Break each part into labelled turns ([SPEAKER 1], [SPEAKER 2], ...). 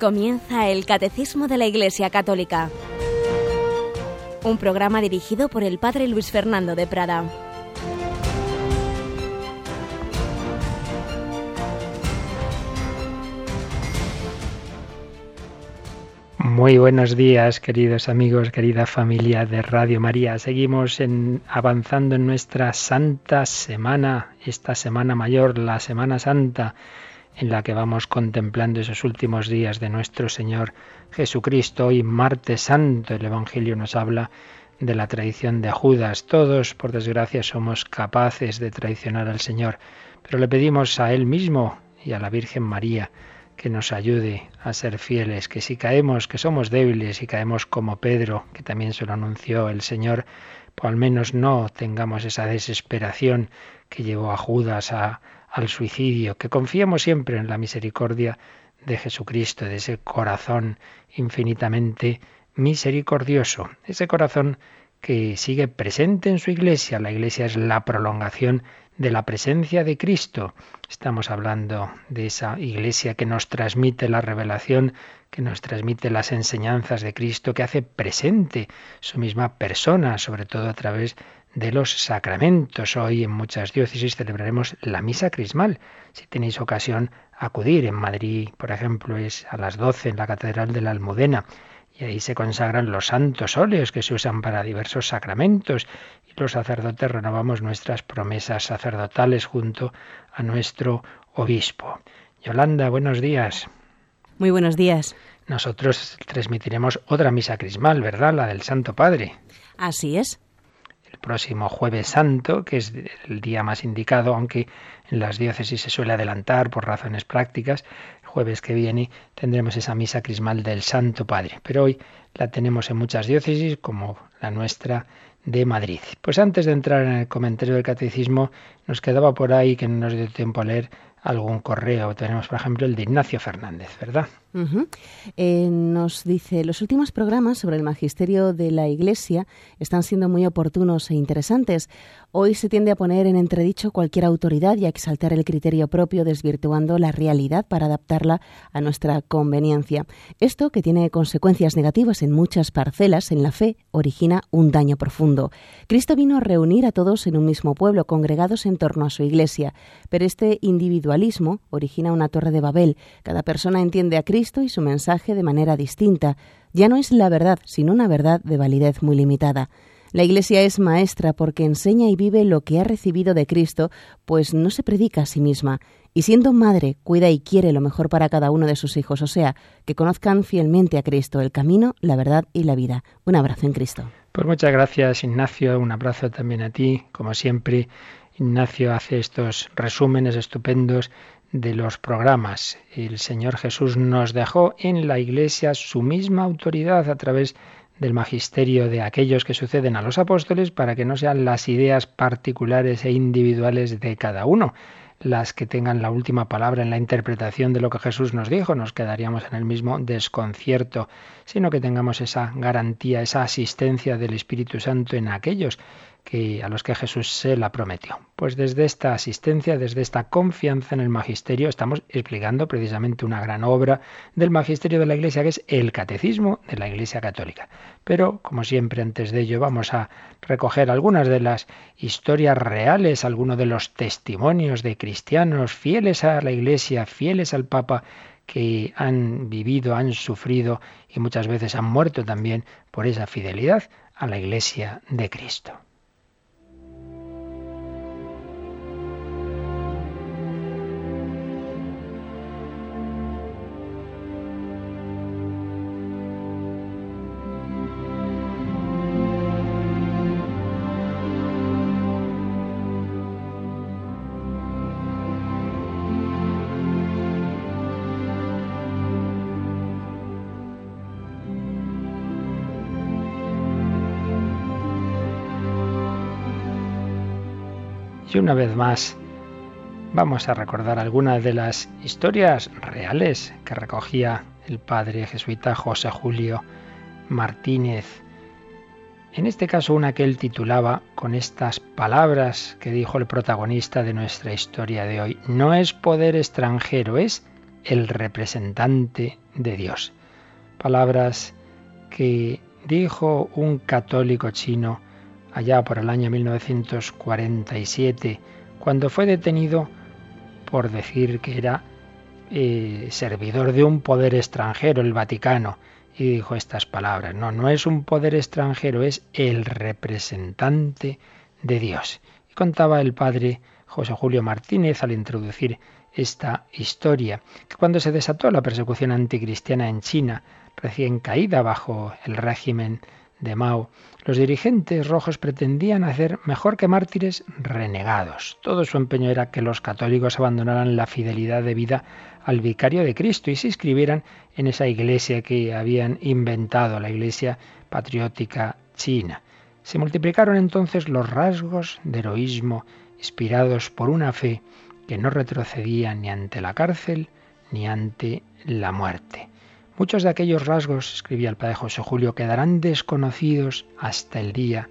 [SPEAKER 1] Comienza el Catecismo de la Iglesia Católica, un programa dirigido por el Padre Luis Fernando de Prada.
[SPEAKER 2] Muy buenos días, queridos amigos, querida familia de Radio María. Seguimos en, avanzando en nuestra Santa Semana, esta Semana Mayor, la Semana Santa en la que vamos contemplando esos últimos días de nuestro Señor Jesucristo. Hoy, martes santo, el Evangelio nos habla de la traición de Judas. Todos, por desgracia, somos capaces de traicionar al Señor, pero le pedimos a Él mismo y a la Virgen María que nos ayude a ser fieles, que si caemos, que somos débiles y caemos como Pedro, que también se lo anunció el Señor, pues al menos no tengamos esa desesperación que llevó a Judas a, al suicidio, que confiemos siempre en la misericordia de Jesucristo, de ese corazón infinitamente misericordioso, ese corazón que sigue presente en su iglesia. La iglesia es la prolongación de la presencia de Cristo. Estamos hablando de esa iglesia que nos transmite la revelación, que nos transmite las enseñanzas de Cristo, que hace presente su misma persona, sobre todo a través de los sacramentos. Hoy en muchas diócesis celebraremos la misa crismal. Si tenéis ocasión, acudir. En Madrid, por ejemplo, es a las 12 en la Catedral de la Almudena. Y ahí se consagran los santos óleos que se usan para diversos sacramentos. Y los sacerdotes renovamos nuestras promesas sacerdotales junto a nuestro obispo. Yolanda, buenos días.
[SPEAKER 3] Muy buenos días.
[SPEAKER 2] Nosotros transmitiremos otra misa crismal, ¿verdad? La del Santo Padre.
[SPEAKER 3] Así es
[SPEAKER 2] el próximo jueves santo, que es el día más indicado, aunque en las diócesis se suele adelantar por razones prácticas. El jueves que viene tendremos esa misa crismal del Santo Padre, pero hoy la tenemos en muchas diócesis, como la nuestra de Madrid. Pues antes de entrar en el comentario del catecismo, nos quedaba por ahí que no nos dio tiempo a leer algún correo. Tenemos, por ejemplo, el de Ignacio Fernández, ¿verdad?
[SPEAKER 3] Eh, nos dice, los últimos programas sobre el magisterio de la Iglesia están siendo muy oportunos e interesantes. Hoy se tiende a poner en entredicho cualquier autoridad y a exaltar el criterio propio, desvirtuando la realidad para adaptarla a nuestra conveniencia. Esto, que tiene consecuencias negativas en muchas parcelas en la fe, origina un daño profundo. Cristo vino a reunir a todos en un mismo pueblo, congregados en torno a su Iglesia, pero este individualismo origina una torre de Babel. Cada persona entiende a Cristo y su mensaje de manera distinta. Ya no es la verdad, sino una verdad de validez muy limitada. La Iglesia es maestra porque enseña y vive lo que ha recibido de Cristo, pues no se predica a sí misma, y siendo madre, cuida y quiere lo mejor para cada uno de sus hijos, o sea, que conozcan fielmente a Cristo, el camino, la verdad y la vida. Un abrazo en Cristo.
[SPEAKER 2] Pues muchas gracias, Ignacio. Un abrazo también a ti. Como siempre, Ignacio hace estos resúmenes estupendos de los programas. El Señor Jesús nos dejó en la Iglesia su misma autoridad a través del magisterio de aquellos que suceden a los apóstoles para que no sean las ideas particulares e individuales de cada uno las que tengan la última palabra en la interpretación de lo que Jesús nos dijo, nos quedaríamos en el mismo desconcierto, sino que tengamos esa garantía, esa asistencia del Espíritu Santo en aquellos que, a los que Jesús se la prometió. Pues desde esta asistencia, desde esta confianza en el magisterio, estamos explicando precisamente una gran obra del magisterio de la Iglesia, que es el catecismo de la Iglesia Católica. Pero, como siempre, antes de ello, vamos a recoger algunas de las historias reales, algunos de los testimonios de cristianos fieles a la Iglesia, fieles al Papa, que han vivido, han sufrido y muchas veces han muerto también por esa fidelidad a la Iglesia de Cristo. Una vez más vamos a recordar algunas de las historias reales que recogía el padre jesuita José Julio Martínez. En este caso una que él titulaba con estas palabras que dijo el protagonista de nuestra historia de hoy. No es poder extranjero, es el representante de Dios. Palabras que dijo un católico chino allá por el año 1947, cuando fue detenido por decir que era eh, servidor de un poder extranjero, el Vaticano, y dijo estas palabras, no, no es un poder extranjero, es el representante de Dios. Y contaba el padre José Julio Martínez al introducir esta historia, que cuando se desató la persecución anticristiana en China, recién caída bajo el régimen de Mao, los dirigentes rojos pretendían hacer mejor que mártires renegados. Todo su empeño era que los católicos abandonaran la fidelidad de vida al vicario de Cristo y se inscribieran en esa iglesia que habían inventado, la iglesia patriótica china. Se multiplicaron entonces los rasgos de heroísmo inspirados por una fe que no retrocedía ni ante la cárcel ni ante la muerte. Muchos de aquellos rasgos, escribía el padre José Julio, quedarán desconocidos hasta el día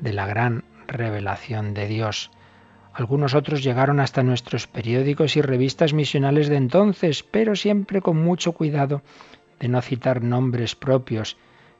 [SPEAKER 2] de la gran revelación de Dios. Algunos otros llegaron hasta nuestros periódicos y revistas misionales de entonces, pero siempre con mucho cuidado de no citar nombres propios.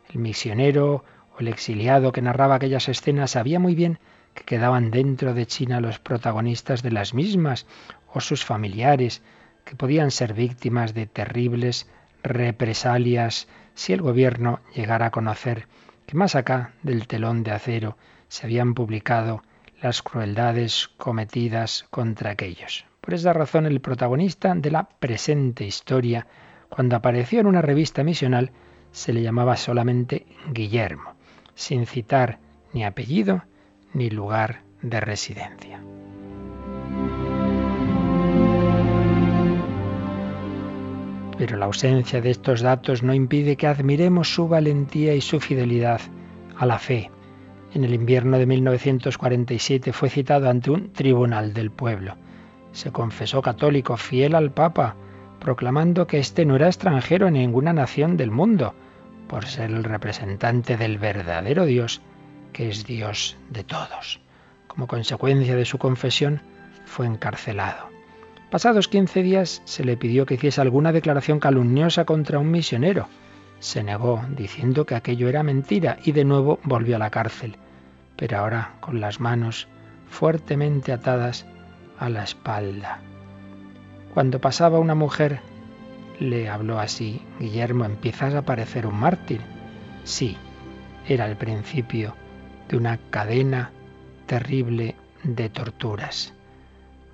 [SPEAKER 2] El misionero o el exiliado que narraba aquellas escenas sabía muy bien que quedaban dentro de China los protagonistas de las mismas o sus familiares, que podían ser víctimas de terribles represalias si el gobierno llegara a conocer que más acá del telón de acero se habían publicado las crueldades cometidas contra aquellos. Por esa razón el protagonista de la presente historia, cuando apareció en una revista misional, se le llamaba solamente Guillermo, sin citar ni apellido ni lugar de residencia. Pero la ausencia de estos datos no impide que admiremos su valentía y su fidelidad a la fe. En el invierno de 1947 fue citado ante un tribunal del pueblo. Se confesó católico, fiel al Papa, proclamando que éste no era extranjero en ninguna nación del mundo, por ser el representante del verdadero Dios, que es Dios de todos. Como consecuencia de su confesión, fue encarcelado. Pasados 15 días se le pidió que hiciese alguna declaración calumniosa contra un misionero. Se negó, diciendo que aquello era mentira, y de nuevo volvió a la cárcel, pero ahora con las manos fuertemente atadas a la espalda. Cuando pasaba una mujer, le habló así, Guillermo, empiezas a parecer un mártir. Sí, era el principio de una cadena terrible de torturas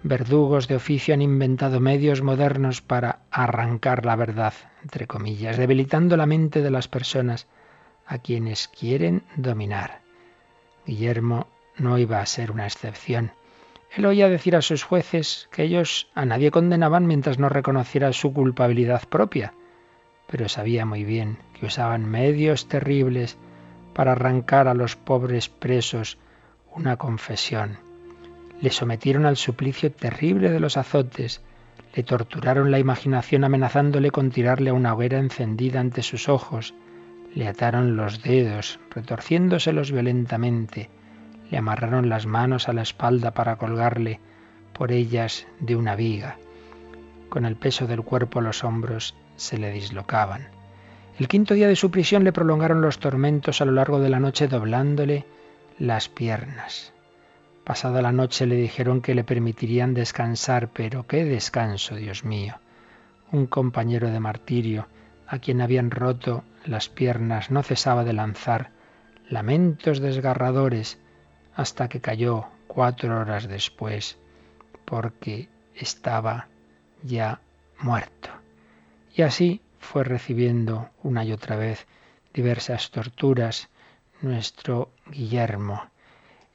[SPEAKER 2] verdugos de oficio han inventado medios modernos para arrancar la verdad, entre comillas, debilitando la mente de las personas a quienes quieren dominar. Guillermo no iba a ser una excepción. Él oía decir a sus jueces que ellos a nadie condenaban mientras no reconociera su culpabilidad propia, pero sabía muy bien que usaban medios terribles para arrancar a los pobres presos una confesión le sometieron al suplicio terrible de los azotes, le torturaron la imaginación amenazándole con tirarle a una hoguera encendida ante sus ojos, le ataron los dedos, retorciéndoselos violentamente, le amarraron las manos a la espalda para colgarle por ellas de una viga. Con el peso del cuerpo los hombros se le dislocaban. El quinto día de su prisión le prolongaron los tormentos a lo largo de la noche doblándole las piernas. Pasada la noche le dijeron que le permitirían descansar, pero qué descanso, Dios mío. Un compañero de martirio, a quien habían roto las piernas, no cesaba de lanzar lamentos desgarradores hasta que cayó cuatro horas después, porque estaba ya muerto. Y así fue recibiendo una y otra vez diversas torturas nuestro Guillermo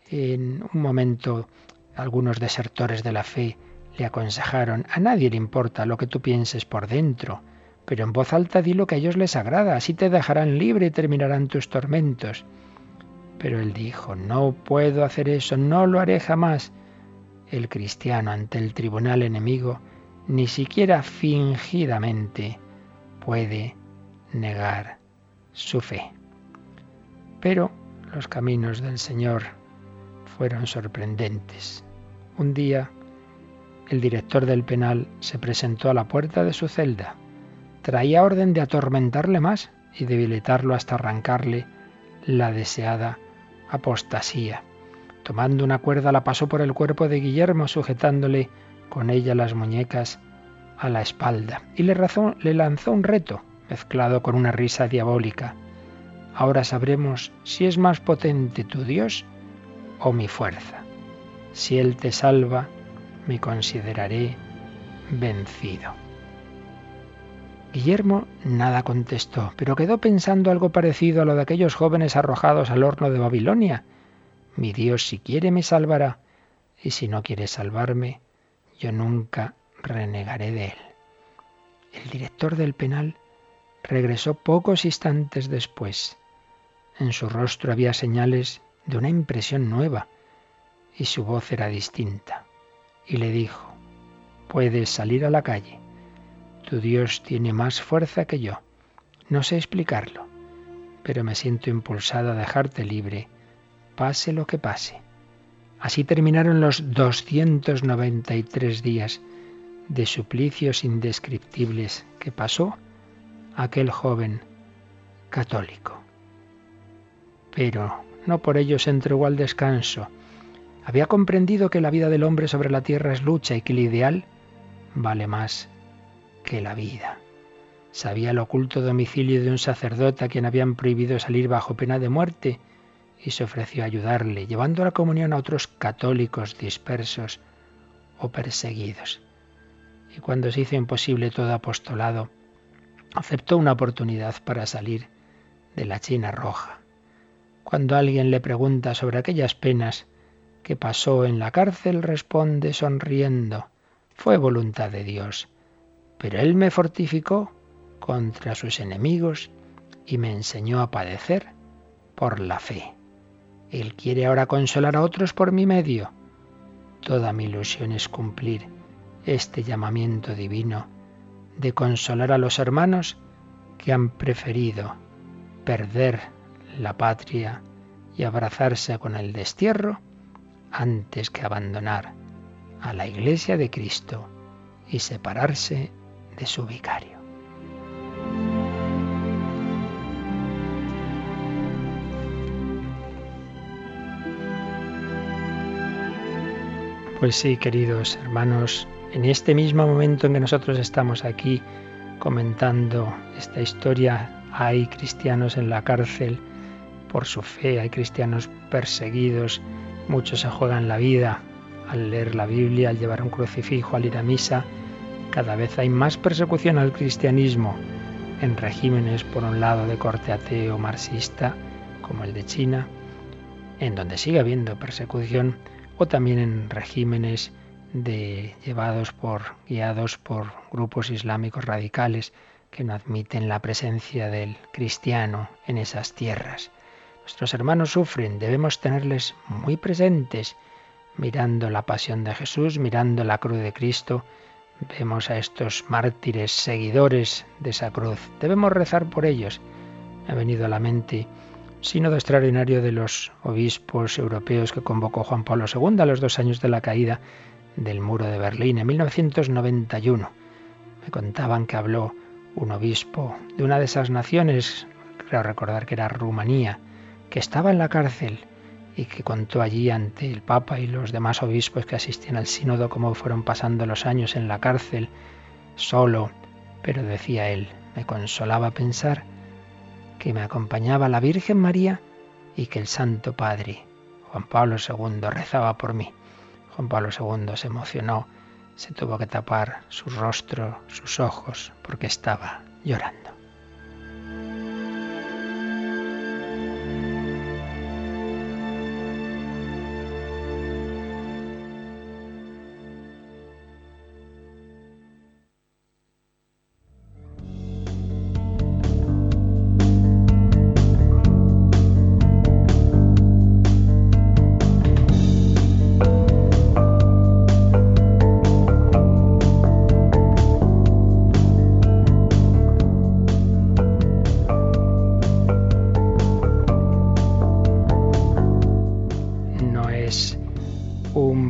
[SPEAKER 2] en un momento algunos desertores de la fe le aconsejaron, a nadie le importa lo que tú pienses por dentro, pero en voz alta di lo que a ellos les agrada, así te dejarán libre y terminarán tus tormentos. Pero él dijo, no puedo hacer eso, no lo haré jamás. El cristiano ante el tribunal enemigo ni siquiera fingidamente puede negar su fe. Pero los caminos del Señor fueron sorprendentes. Un día el director del penal se presentó a la puerta de su celda. Traía orden de atormentarle más y debilitarlo hasta arrancarle la deseada apostasía. Tomando una cuerda la pasó por el cuerpo de Guillermo, sujetándole con ella las muñecas a la espalda, y le, le lanzó un reto, mezclado con una risa diabólica. Ahora sabremos si es más potente tu Dios o mi fuerza. Si Él te salva, me consideraré vencido. Guillermo nada contestó, pero quedó pensando algo parecido a lo de aquellos jóvenes arrojados al horno de Babilonia. Mi Dios, si quiere, me salvará, y si no quiere salvarme, yo nunca renegaré de él. El director del penal regresó pocos instantes después. En su rostro había señales de una impresión nueva, y su voz era distinta. Y le dijo, puedes salir a la calle. Tu Dios tiene más fuerza que yo. No sé explicarlo, pero me siento impulsado a dejarte libre, pase lo que pase. Así terminaron los 293 días de suplicios indescriptibles que pasó aquel joven católico. Pero no por ello se entregó al descanso. Había comprendido que la vida del hombre sobre la tierra es lucha y que el ideal vale más que la vida. Sabía el oculto domicilio de un sacerdote a quien habían prohibido salir bajo pena de muerte y se ofreció a ayudarle, llevando la comunión a otros católicos dispersos o perseguidos. Y cuando se hizo imposible todo apostolado, aceptó una oportunidad para salir de la China roja. Cuando alguien le pregunta sobre aquellas penas que pasó en la cárcel, responde sonriendo, fue voluntad de Dios pero Él me fortificó contra sus enemigos y me enseñó a padecer por la fe. Él quiere ahora consolar a otros por mi medio. Toda mi ilusión es cumplir este llamamiento divino de consolar a los hermanos que han preferido perder la patria y abrazarse con el destierro antes que abandonar a la iglesia de Cristo y separarse de su vicario. Pues sí, queridos hermanos, en este mismo momento en que nosotros estamos aquí comentando esta historia, hay cristianos en la cárcel por su fe, hay cristianos perseguidos, muchos se juegan la vida al leer la Biblia, al llevar un crucifijo, al ir a misa, cada vez hay más persecución al cristianismo en regímenes, por un lado, de corte ateo marxista, como el de China, en donde sigue habiendo persecución, o también en regímenes de, llevados por, guiados por grupos islámicos radicales que no admiten la presencia del cristiano en esas tierras. Nuestros hermanos sufren, debemos tenerles muy presentes, mirando la pasión de Jesús, mirando la cruz de Cristo, Vemos a estos mártires, seguidores de esa cruz. Debemos rezar por ellos. Me ha venido a la mente sínodo extraordinario de los obispos europeos que convocó Juan Pablo II a los dos años de la caída del muro de Berlín en 1991. Me contaban que habló un obispo de una de esas naciones, creo recordar que era Rumanía, que estaba en la cárcel y que contó allí ante el Papa y los demás obispos que asistían al sínodo cómo fueron pasando los años en la cárcel, solo, pero decía él, me consolaba pensar que me acompañaba la Virgen María y que el Santo Padre, Juan Pablo II, rezaba por mí. Juan Pablo II se emocionó, se tuvo que tapar su rostro, sus ojos, porque estaba llorando.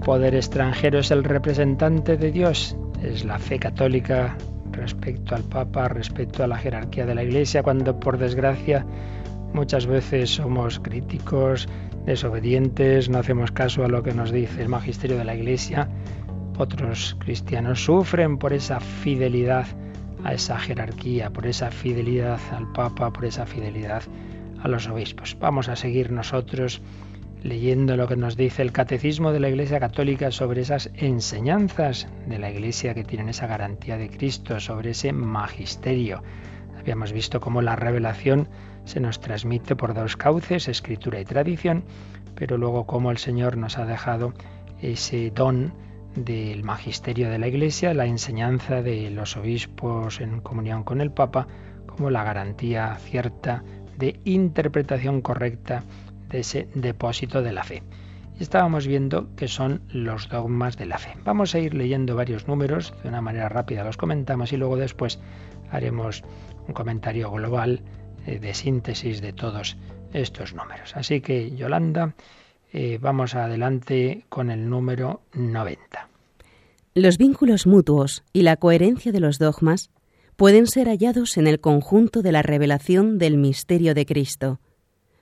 [SPEAKER 2] Poder extranjero es el representante de Dios. Es la fe católica respecto al Papa, respecto a la jerarquía de la Iglesia, cuando por desgracia muchas veces somos críticos, desobedientes, no hacemos caso a lo que nos dice el magisterio de la Iglesia. Otros cristianos sufren por esa fidelidad a esa jerarquía, por esa fidelidad al Papa, por esa fidelidad a los obispos. Vamos a seguir nosotros leyendo lo que nos dice el Catecismo de la Iglesia Católica sobre esas enseñanzas de la Iglesia que tienen esa garantía de Cristo, sobre ese magisterio. Habíamos visto cómo la revelación se nos transmite por dos cauces, escritura y tradición, pero luego cómo el Señor nos ha dejado ese don del magisterio de la Iglesia, la enseñanza de los obispos en comunión con el Papa, como la garantía cierta de interpretación correcta de ese depósito de la fe. Y estábamos viendo que son los dogmas de la fe. Vamos a ir leyendo varios números, de una manera rápida los comentamos y luego después haremos un comentario global eh, de síntesis de todos estos números. Así que, Yolanda, eh, vamos adelante con el número 90.
[SPEAKER 3] Los vínculos mutuos y la coherencia de los dogmas pueden ser hallados en el conjunto de la revelación del misterio de Cristo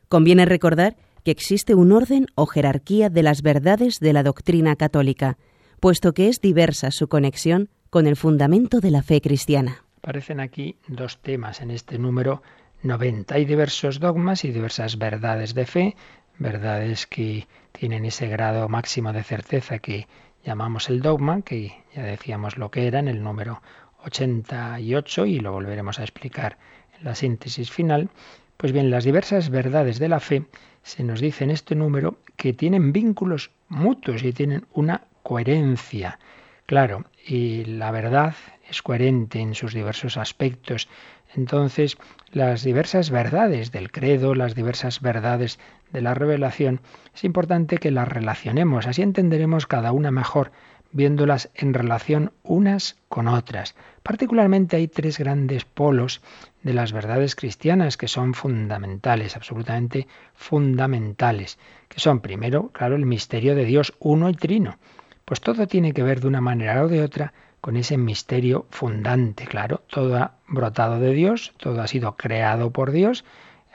[SPEAKER 3] Conviene recordar que existe un orden o jerarquía de las verdades de la doctrina católica, puesto que es diversa su conexión con el fundamento de la fe cristiana.
[SPEAKER 2] Aparecen aquí dos temas en este número 90. Hay diversos dogmas y diversas verdades de fe, verdades que tienen ese grado máximo de certeza que llamamos el dogma, que ya decíamos lo que era en el número 88 y lo volveremos a explicar en la síntesis final. Pues bien, las diversas verdades de la fe se nos dice en este número que tienen vínculos mutuos y tienen una coherencia. Claro, y la verdad es coherente en sus diversos aspectos. Entonces, las diversas verdades del credo, las diversas verdades de la revelación, es importante que las relacionemos, así entenderemos cada una mejor viéndolas en relación unas con otras. Particularmente hay tres grandes polos de las verdades cristianas que son fundamentales, absolutamente fundamentales, que son primero, claro, el misterio de Dios uno y trino. Pues todo tiene que ver de una manera o de otra con ese misterio fundante, claro, todo ha brotado de Dios, todo ha sido creado por Dios,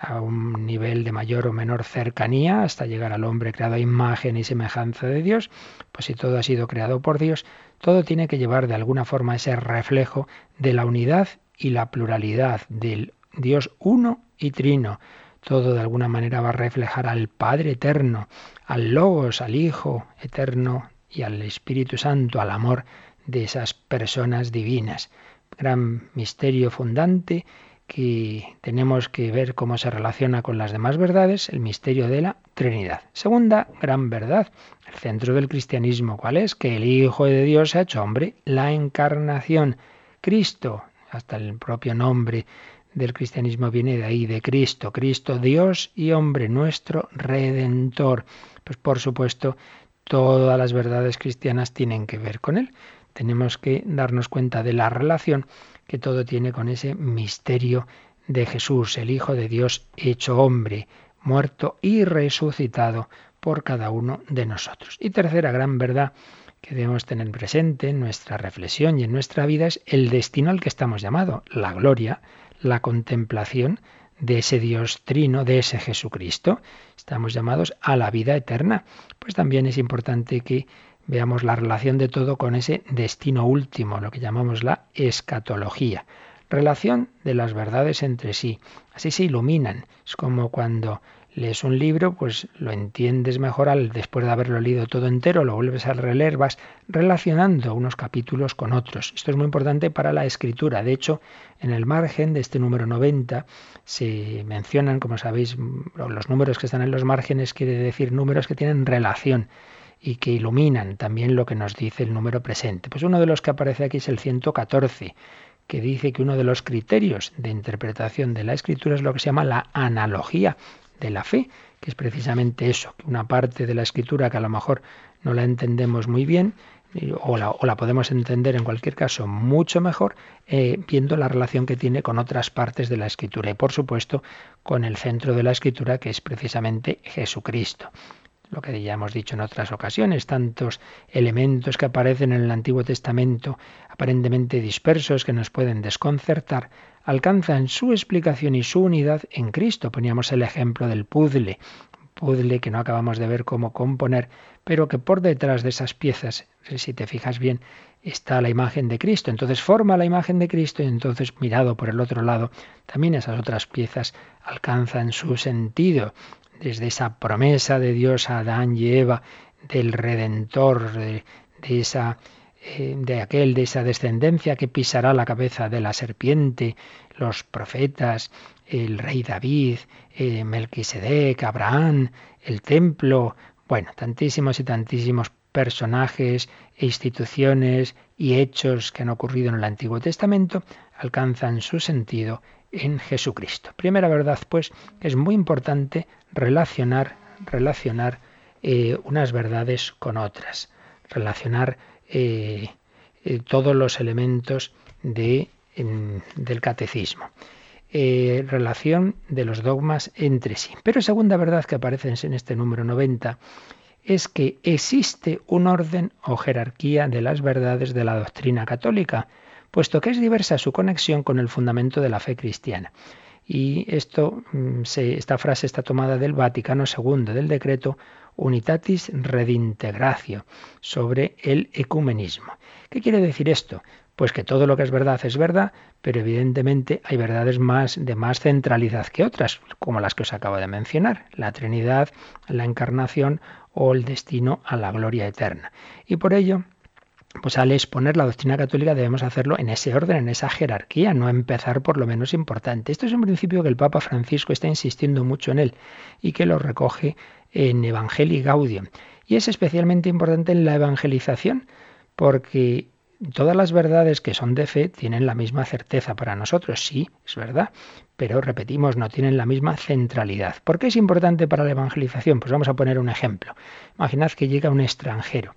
[SPEAKER 2] a un nivel de mayor o menor cercanía hasta llegar al hombre creado a imagen y semejanza de Dios, pues si todo ha sido creado por Dios, todo tiene que llevar de alguna forma ese reflejo de la unidad y la pluralidad del Dios uno y trino. Todo de alguna manera va a reflejar al Padre eterno, al Logos, al Hijo eterno y al Espíritu Santo, al amor de esas personas divinas. Gran misterio fundante que tenemos que ver cómo se relaciona con las demás verdades, el misterio de la Trinidad. Segunda gran verdad, el centro del cristianismo, ¿cuál es? Que el Hijo de Dios se ha hecho hombre, la encarnación. Cristo, hasta el propio nombre del cristianismo viene de ahí, de Cristo, Cristo Dios y hombre, nuestro redentor. Pues por supuesto, todas las verdades cristianas tienen que ver con él. Tenemos que darnos cuenta de la relación que todo tiene con ese misterio de Jesús, el Hijo de Dios hecho hombre, muerto y resucitado por cada uno de nosotros. Y tercera gran verdad que debemos tener presente en nuestra reflexión y en nuestra vida es el destino al que estamos llamados, la gloria, la contemplación de ese Dios trino, de ese Jesucristo. Estamos llamados a la vida eterna. Pues también es importante que veamos la relación de todo con ese destino último, lo que llamamos la escatología. Relación de las verdades entre sí. Así se iluminan. Es como cuando lees un libro, pues lo entiendes mejor al después de haberlo leído todo entero, lo vuelves a releer, vas relacionando unos capítulos con otros. Esto es muy importante para la escritura. De hecho, en el margen de este número 90 se mencionan, como sabéis, los números que están en los márgenes quiere decir números que tienen relación y que iluminan también lo que nos dice el número presente. Pues uno de los que aparece aquí es el 114, que dice que uno de los criterios de interpretación de la escritura es lo que se llama la analogía de la fe, que es precisamente eso, que una parte de la escritura que a lo mejor no la entendemos muy bien, o la, o la podemos entender en cualquier caso mucho mejor, eh, viendo la relación que tiene con otras partes de la escritura y por supuesto con el centro de la escritura que es precisamente Jesucristo lo que ya hemos dicho en otras ocasiones, tantos elementos que aparecen en el Antiguo Testamento aparentemente dispersos que nos pueden desconcertar, alcanzan su explicación y su unidad en Cristo. Poníamos el ejemplo del puzzle, puzzle que no acabamos de ver cómo componer, pero que por detrás de esas piezas, si te fijas bien, está la imagen de Cristo. Entonces forma la imagen de Cristo y entonces mirado por el otro lado, también esas otras piezas alcanzan su sentido. Desde esa promesa de Dios a Adán y Eva, del Redentor, de, esa eh, de aquel, de esa descendencia que pisará la cabeza de la serpiente, los profetas, el rey David, eh, Melquisedec, Abraham, el templo, bueno, tantísimos y tantísimos personajes e instituciones y hechos que han ocurrido en el Antiguo Testamento alcanzan su sentido en Jesucristo. Primera verdad, pues, es muy importante relacionar, relacionar eh, unas verdades con otras, relacionar eh, eh, todos los elementos de, del catecismo. relación de los dogmas entre sí. Pero segunda verdad que aparece en este número 90 es que existe un orden o jerarquía de las verdades de la doctrina católica, puesto que es diversa su conexión con el fundamento de la fe cristiana. Y esto, mm, esta frase está tomada del Vaticano II, del decreto Unitatis Redintegratio, sobre el ecumenismo. ¿Qué quiere decir esto? Pues que todo lo que es verdad es verdad, pero evidentemente hay verdades más de más centralidad que otras, como las que os acabo de mencionar, la Trinidad, la Encarnación o el destino a la gloria eterna. Y por ello, pues al exponer la doctrina católica debemos hacerlo en ese orden, en esa jerarquía, no empezar por lo menos importante. Esto es un principio que el Papa Francisco está insistiendo mucho en él y que lo recoge en Evangelii Gaudium. Y es especialmente importante en la evangelización, porque todas las verdades que son de fe tienen la misma certeza para nosotros, sí, es verdad, pero repetimos, no tienen la misma centralidad. ¿Por qué es importante para la evangelización? Pues vamos a poner un ejemplo. Imaginad que llega un extranjero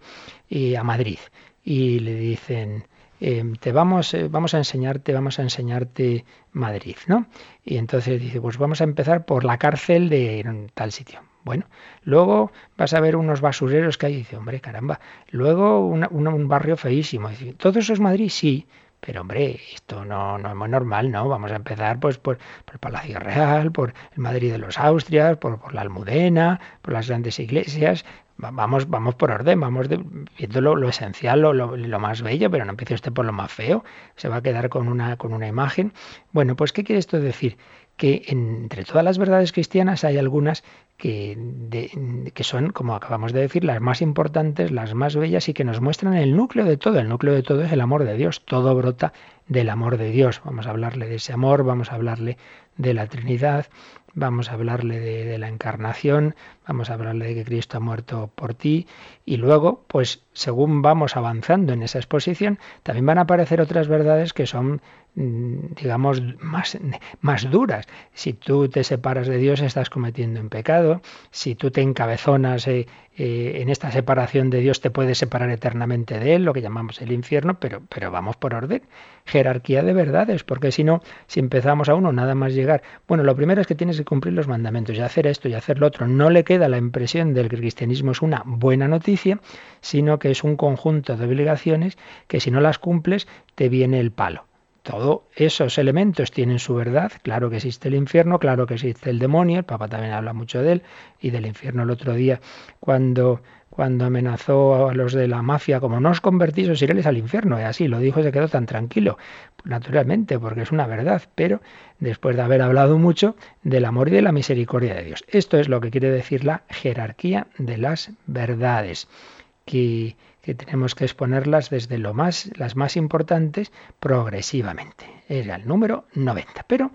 [SPEAKER 2] a Madrid y le dicen, em, te vamos, eh, vamos a enseñarte, vamos a enseñarte Madrid, ¿no? Y entonces dice, pues vamos a empezar por la cárcel de tal sitio. Bueno, luego vas a ver unos basureros que hay dice, hombre, caramba. Luego un barrio feísimo. Dice, ¿todo eso es Madrid? Sí. Pero hombre, esto no, no es normal, ¿no? Vamos a empezar pues por, el Palacio Real, por el Madrid de los Austrias, por, por la Almudena, por las grandes iglesias. Vamos, vamos por orden, vamos viendo lo, esencial, lo, lo, más bello, pero no empiece usted por lo más feo. Se va a quedar con una, con una imagen. Bueno, pues ¿qué quiere esto decir? que entre todas las verdades cristianas hay algunas que, que, son, como acabamos de decir, las más importantes, las más bellas y que nos muestran el núcleo de todo. El núcleo de todo es el amor de Dios. Todo brota del amor de Dios. Vamos a hablarle de ese amor, vamos a hablarle de la Trinidad, vamos a hablarle de, la encarnación, vamos a hablarle de que Cristo ha muerto por ti y luego, pues según vamos avanzando en esa exposición, también van a aparecer otras verdades que son digamos, más, más duras. Si tú te separas de Dios, estás cometiendo un pecado. Si tú te encabezonas eh, eh, en esta separación de Dios, te puedes separar eternamente de Él, lo que llamamos el infierno, pero, pero vamos por orden. Jerarquía de verdades, porque si no, si empezamos a uno, nada más llegar. Bueno, lo primero es que tienes que cumplir los mandamientos y hacer esto y hacer lo otro. No le queda la impresión de que el cristianismo es una buena noticia, sino que es un conjunto de obligaciones que si no las cumples te viene el palo. Todos esos elementos tienen su verdad. Claro que existe el infierno, claro que existe el demonio. El Papa también habla mucho de él y del infierno el otro día cuando cuando amenazó a los de la mafia, como no os convertís, os iréis al infierno. Y así lo dijo y se quedó tan tranquilo. Naturalmente, porque es una verdad, pero después de haber hablado mucho del amor y de la misericordia de Dios. Esto es lo que quiere decir la jerarquía de las verdades, que, que tenemos que exponerlas desde lo más, las más importantes progresivamente. Era el número 90. Pero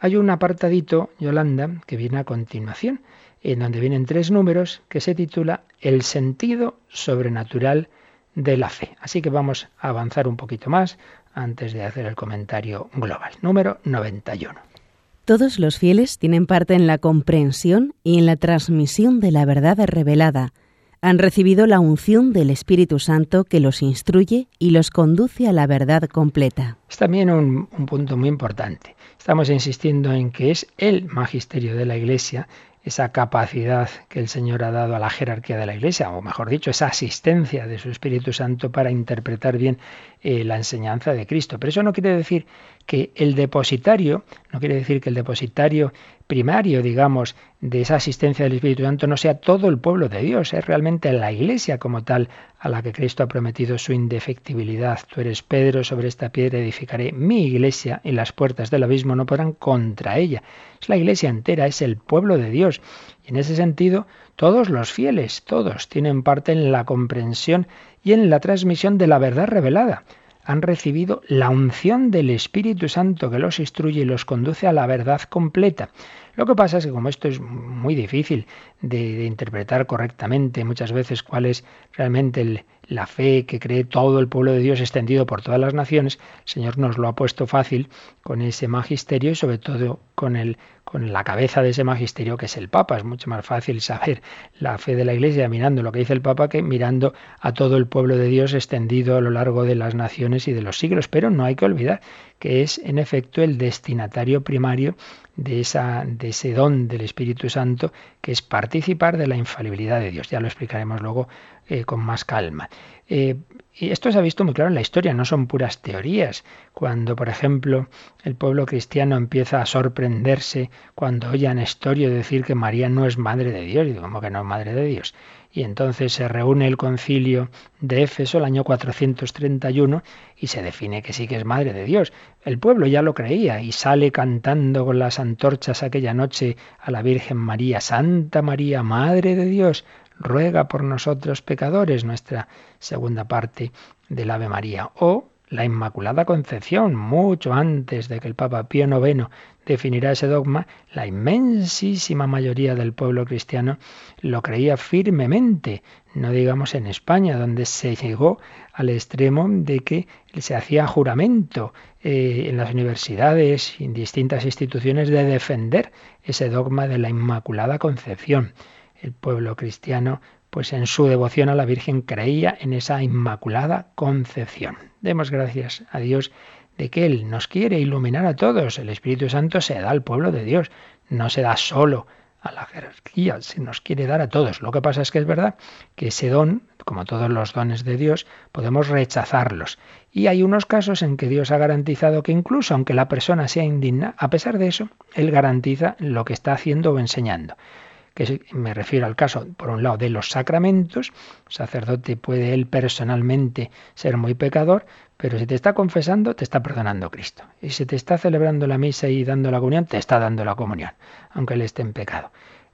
[SPEAKER 2] hay un apartadito, Yolanda, que viene a continuación en donde vienen tres números que se titula El sentido sobrenatural de la fe. Así que vamos a avanzar un poquito más antes de hacer el comentario global. Número 91.
[SPEAKER 3] Todos los fieles tienen parte en la comprensión y en la transmisión de la verdad revelada. Han recibido la unción del Espíritu Santo que los instruye y los conduce a la verdad completa.
[SPEAKER 2] Es también un, un punto muy importante. Estamos insistiendo en que es el magisterio de la Iglesia esa capacidad que el Señor ha dado a la jerarquía de la Iglesia, o mejor dicho, esa asistencia de su Espíritu Santo para interpretar bien eh, la enseñanza de Cristo. Pero eso no quiere decir que el depositario, no quiere decir que el depositario primario, digamos, de esa asistencia del Espíritu Santo no sea todo el pueblo de Dios, es realmente la Iglesia como tal a la que Cristo ha prometido su indefectibilidad. Tú eres Pedro, sobre esta piedra edificaré mi Iglesia y las puertas del abismo no podrán contra ella. Es la Iglesia entera, es el pueblo de Dios. Y en ese sentido, todos los fieles, todos, tienen parte en la comprensión y en la transmisión de la verdad revelada han recibido la unción del Espíritu Santo que los instruye y los conduce a la verdad completa. Lo que pasa es que como esto es muy difícil de, interpretar correctamente muchas veces cuál es realmente la fe que cree todo el pueblo de Dios extendido por todas las naciones, el Señor nos lo ha puesto fácil con ese magisterio y sobre todo con el con la cabeza de ese magisterio que es el Papa. Es mucho más fácil saber la fe de la Iglesia mirando lo que dice el Papa que mirando a todo el pueblo de Dios extendido a lo largo de las naciones y de los siglos. Pero no hay que olvidar que es en efecto el destinatario primario de, esa, de ese don del Espíritu Santo, que es participar de la infalibilidad de Dios. Ya lo explicaremos luego eh, con más calma. Eh, y esto se ha visto muy claro en la historia, no son puras teorías. Cuando, por ejemplo, el pueblo cristiano empieza a sorprenderse cuando oye a Nestorio decir que María no es madre de Dios, y digo, ¿cómo que no es madre de Dios? Y entonces se reúne el concilio de Éfeso el año 431 y se define que sí que es madre de Dios. El pueblo ya lo creía y sale cantando con las antorchas aquella noche a la Virgen María, Santa María, Madre de Dios, ruega por nosotros pecadores, nuestra segunda parte del Ave María. O la Inmaculada Concepción, mucho antes de que el Papa Pío IX definirá ese dogma, la inmensísima mayoría del pueblo cristiano lo creía firmemente, no digamos en España, donde se llegó al extremo de que se hacía juramento eh, en las universidades y en distintas instituciones de defender ese dogma de la Inmaculada Concepción. El pueblo cristiano, pues en su devoción a la Virgen creía en esa Inmaculada Concepción. Demos gracias a Dios de que Él nos quiere iluminar a todos. El Espíritu Santo se da al pueblo de Dios, no se da solo a la jerarquía, se nos quiere dar a todos. Lo que pasa es que es verdad que ese don, como todos los dones de Dios, podemos rechazarlos. Y hay unos casos en que Dios ha garantizado que incluso aunque la persona sea indigna, a pesar de eso, Él garantiza lo que está haciendo o enseñando que me refiero al caso, por un lado, de los sacramentos. El sacerdote puede él personalmente ser muy pecador, pero si te está confesando, te está perdonando Cristo. Y si te está celebrando la misa y dando la comunión, te está dando la comunión, aunque él esté en pecado.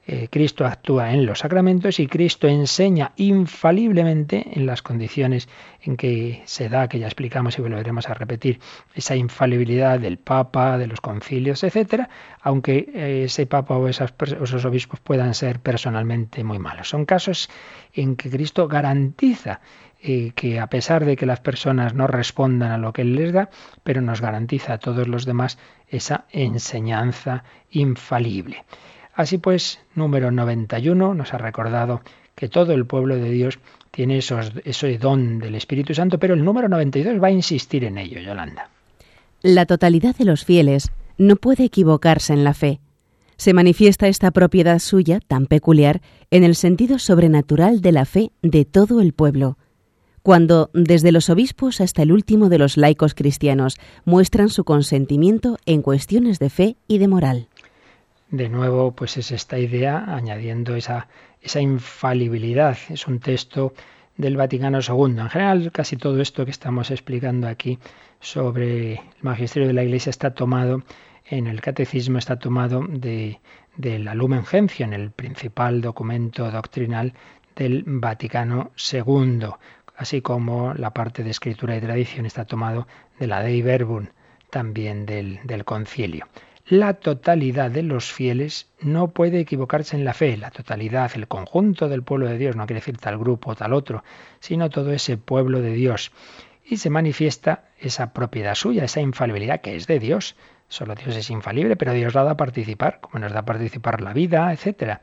[SPEAKER 2] Eh, Cristo actúa en los sacramentos y Cristo enseña infaliblemente en las condiciones en que se da, que ya explicamos y volveremos a repetir, esa infalibilidad del Papa, de los concilios, etcétera, aunque eh, ese Papa o esos obispos puedan ser personalmente muy malos. Son casos en que Cristo garantiza eh, que a pesar de que las personas no respondan a lo que Él les da, pero nos garantiza a todos los demás esa enseñanza infalible. Así pues, número 91 nos ha recordado que todo el pueblo de Dios tiene esos, ese don del Espíritu Santo, pero el número 92 va a insistir en ello, Yolanda.
[SPEAKER 3] La totalidad de los fieles no puede equivocarse en la fe. Se manifiesta esta propiedad suya, tan peculiar, en el sentido sobrenatural de la fe de todo el pueblo, cuando desde los obispos hasta el último de los laicos cristianos muestran su consentimiento en cuestiones de fe y de moral
[SPEAKER 2] de nuevo, pues es esta idea, añadiendo esa, esa infalibilidad. Es un texto del Vaticano II. En general, casi todo esto que estamos explicando aquí sobre el magisterio de la Iglesia está tomado en el catecismo, está tomado de, de la Lumen Gentium, el principal documento doctrinal del Vaticano II, así como la parte de escritura y tradición está tomado de la Dei Verbum, también del, del concilio la totalidad de los fieles no puede equivocarse en la fe. La totalidad, el conjunto del pueblo de Dios, no quiere decir tal grupo o tal otro, sino todo ese pueblo de Dios. Y se manifiesta esa propiedad suya, esa infalibilidad que es de Dios. Solo Dios es infalible, pero Dios la da a participar, como nos da a participar la vida, etc.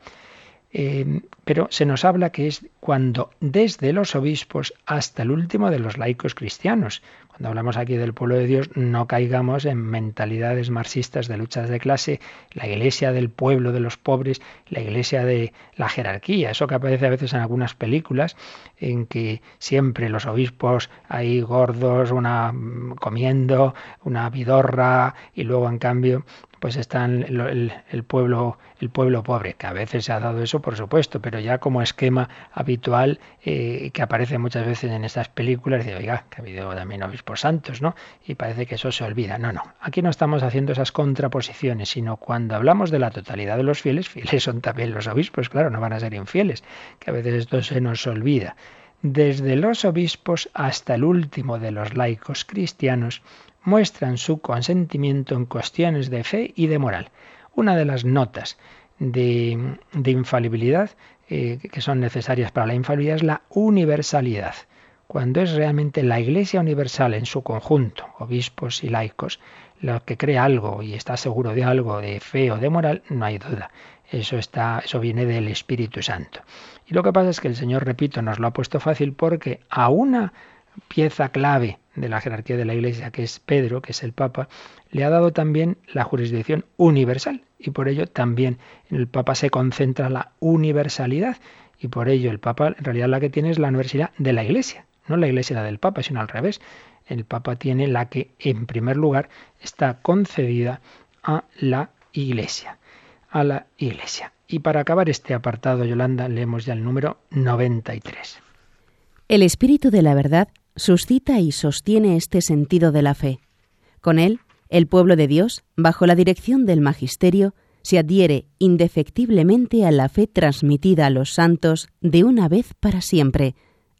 [SPEAKER 2] Eh, pero se nos habla que es cuando desde los obispos hasta el último de los laicos cristianos, Cuando hablamos aquí del pueblo de Dios, no caigamos en mentalidades marxistas de luchas de clase, la iglesia del pueblo de los pobres, la iglesia de la jerarquía, eso que aparece a veces en algunas películas, en que siempre los obispos ahí gordos, una mm, comiendo, una vidorra, y luego en cambio pues está el, el, pueblo el pueblo pobre, que a veces se ha dado eso, por supuesto, pero ya como esquema habitual eh, que aparece muchas veces en estas películas, de oiga, que ha habido también obispos santos, ¿no? Y parece que eso se olvida. No, no, aquí no estamos haciendo esas contraposiciones, sino cuando hablamos de la totalidad de los fieles, fieles son también los obispos, claro, no van a ser infieles, que a veces esto se nos olvida. Desde los obispos hasta el último de los laicos cristianos, muestran su consentimiento en cuestiones de fe y de moral. Una de las notas de, infalibilidad eh, que son necesarias para la infalibilidad es la universalidad. Cuando es realmente la Iglesia universal en su conjunto, obispos y laicos, lo que cree algo y está seguro de algo de fe o de moral, no hay duda. Eso está, eso viene del Espíritu Santo. Y lo que pasa es que el Señor, repito, nos lo ha puesto fácil porque a una pieza clave de la jerarquía de la Iglesia, que es Pedro, que es el Papa, le ha dado también la jurisdicción universal y por ello también el Papa se concentra la universalidad y por ello el Papa en realidad la que tiene es la universidad de la Iglesia, no la Iglesia del Papa, sino al revés. El Papa tiene la que en primer lugar está concedida a la Iglesia, a la Iglesia. Y para acabar este apartado, Yolanda, leemos ya el número 93.
[SPEAKER 3] El Espíritu de la Verdad suscita y sostiene este sentido de la fe. Con él, el pueblo de Dios, bajo la dirección del Magisterio, se adhiere indefectiblemente a la fe transmitida a los santos de una vez para siempre,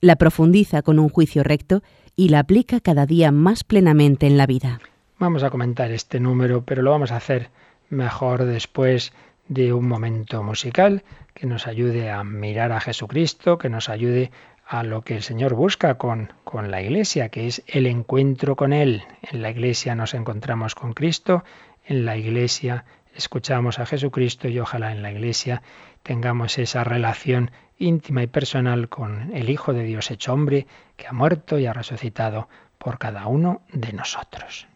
[SPEAKER 3] la profundiza con un juicio recto y la aplica cada día más plenamente en la vida.
[SPEAKER 2] Vamos a comentar este número, pero lo vamos a hacer mejor después de un momento musical que nos ayude a mirar a Jesucristo, que nos ayude a lo que el Señor busca con, con la Iglesia, que es el encuentro con Él. En la Iglesia nos encontramos con Cristo, en la Iglesia escuchamos a Jesucristo y ojalá en la Iglesia tengamos esa relación íntima y personal con el Hijo de Dios hecho hombre, que ha muerto y ha resucitado por cada uno de nosotros.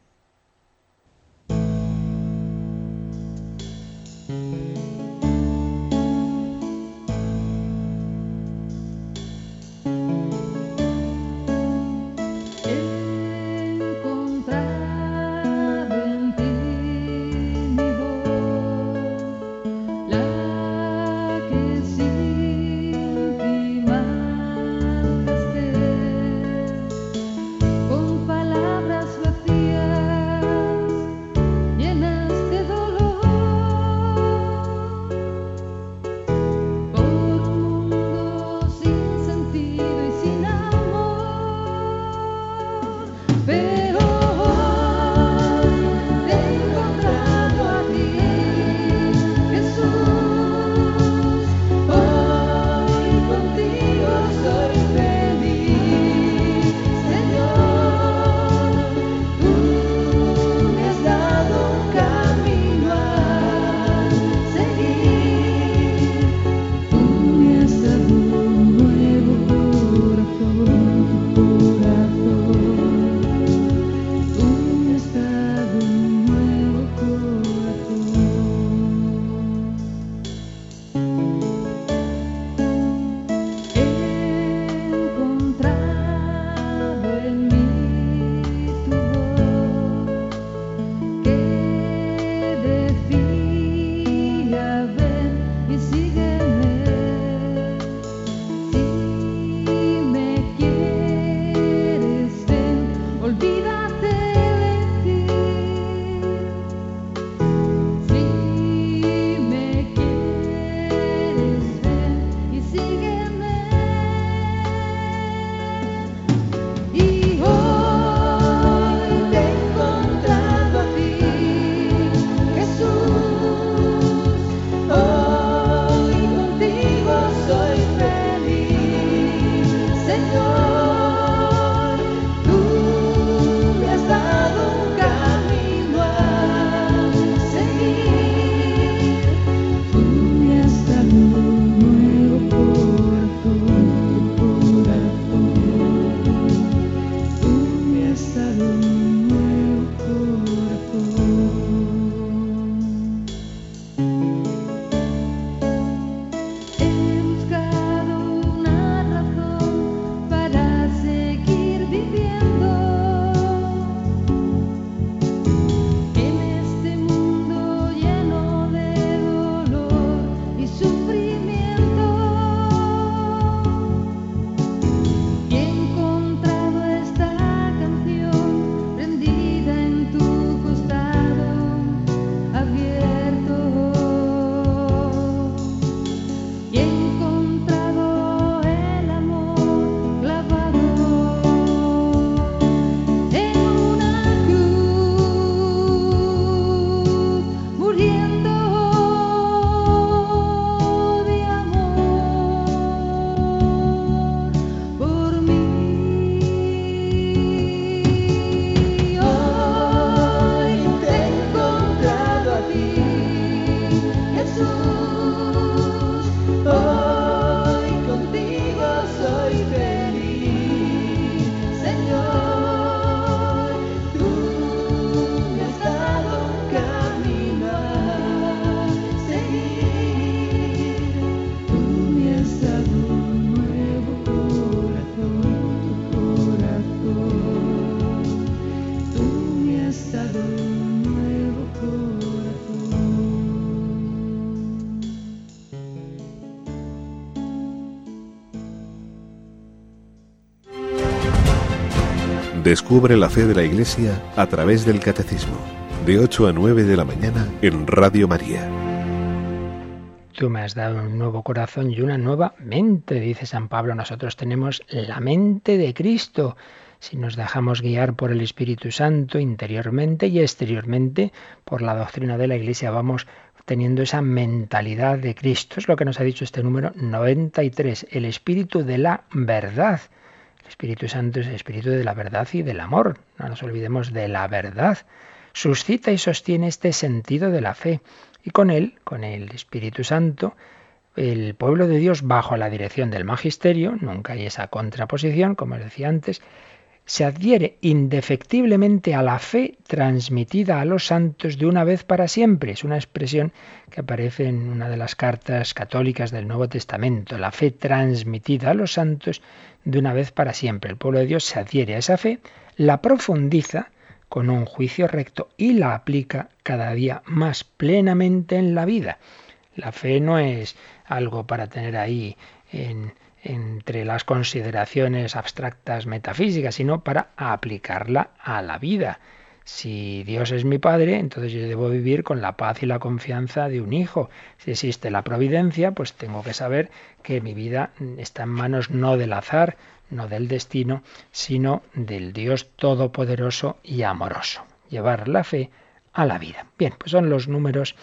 [SPEAKER 4] Descubre la fe de la Iglesia a través del Catecismo, de 8 a 9 de la mañana en Radio María.
[SPEAKER 2] Tú me has dado un nuevo corazón y una nueva mente, dice San Pablo. Nosotros tenemos la mente de Cristo. Si nos dejamos guiar por el Espíritu Santo interiormente y exteriormente por la doctrina de la Iglesia, vamos teniendo esa mentalidad de Cristo. Es lo que nos ha dicho este número 93, el Espíritu de la verdad. Espíritu Santo es el Espíritu de la verdad y del amor. No nos olvidemos de la verdad. Suscita y sostiene este sentido de la fe. Y con él, con el Espíritu Santo, el pueblo de Dios, bajo la dirección del magisterio, nunca hay esa contraposición, como os decía antes, se adhiere indefectiblemente a la fe transmitida a los santos de una vez para siempre. Es una expresión que aparece en una de las cartas católicas del Nuevo Testamento. La fe transmitida a los santos de una vez para siempre. El pueblo de Dios se adhiere a esa fe, la profundiza con un juicio recto y la aplica cada día más plenamente en la vida. La fe no es algo para tener ahí en entre las consideraciones abstractas metafísicas, sino para aplicarla a la vida. Si Dios es mi Padre, entonces yo debo vivir con la paz y la confianza de un hijo. Si existe la providencia, pues tengo que saber que mi vida está en manos no del azar, no del destino, sino del Dios todopoderoso y amoroso. Llevar la fe a la vida. Bien, pues son los números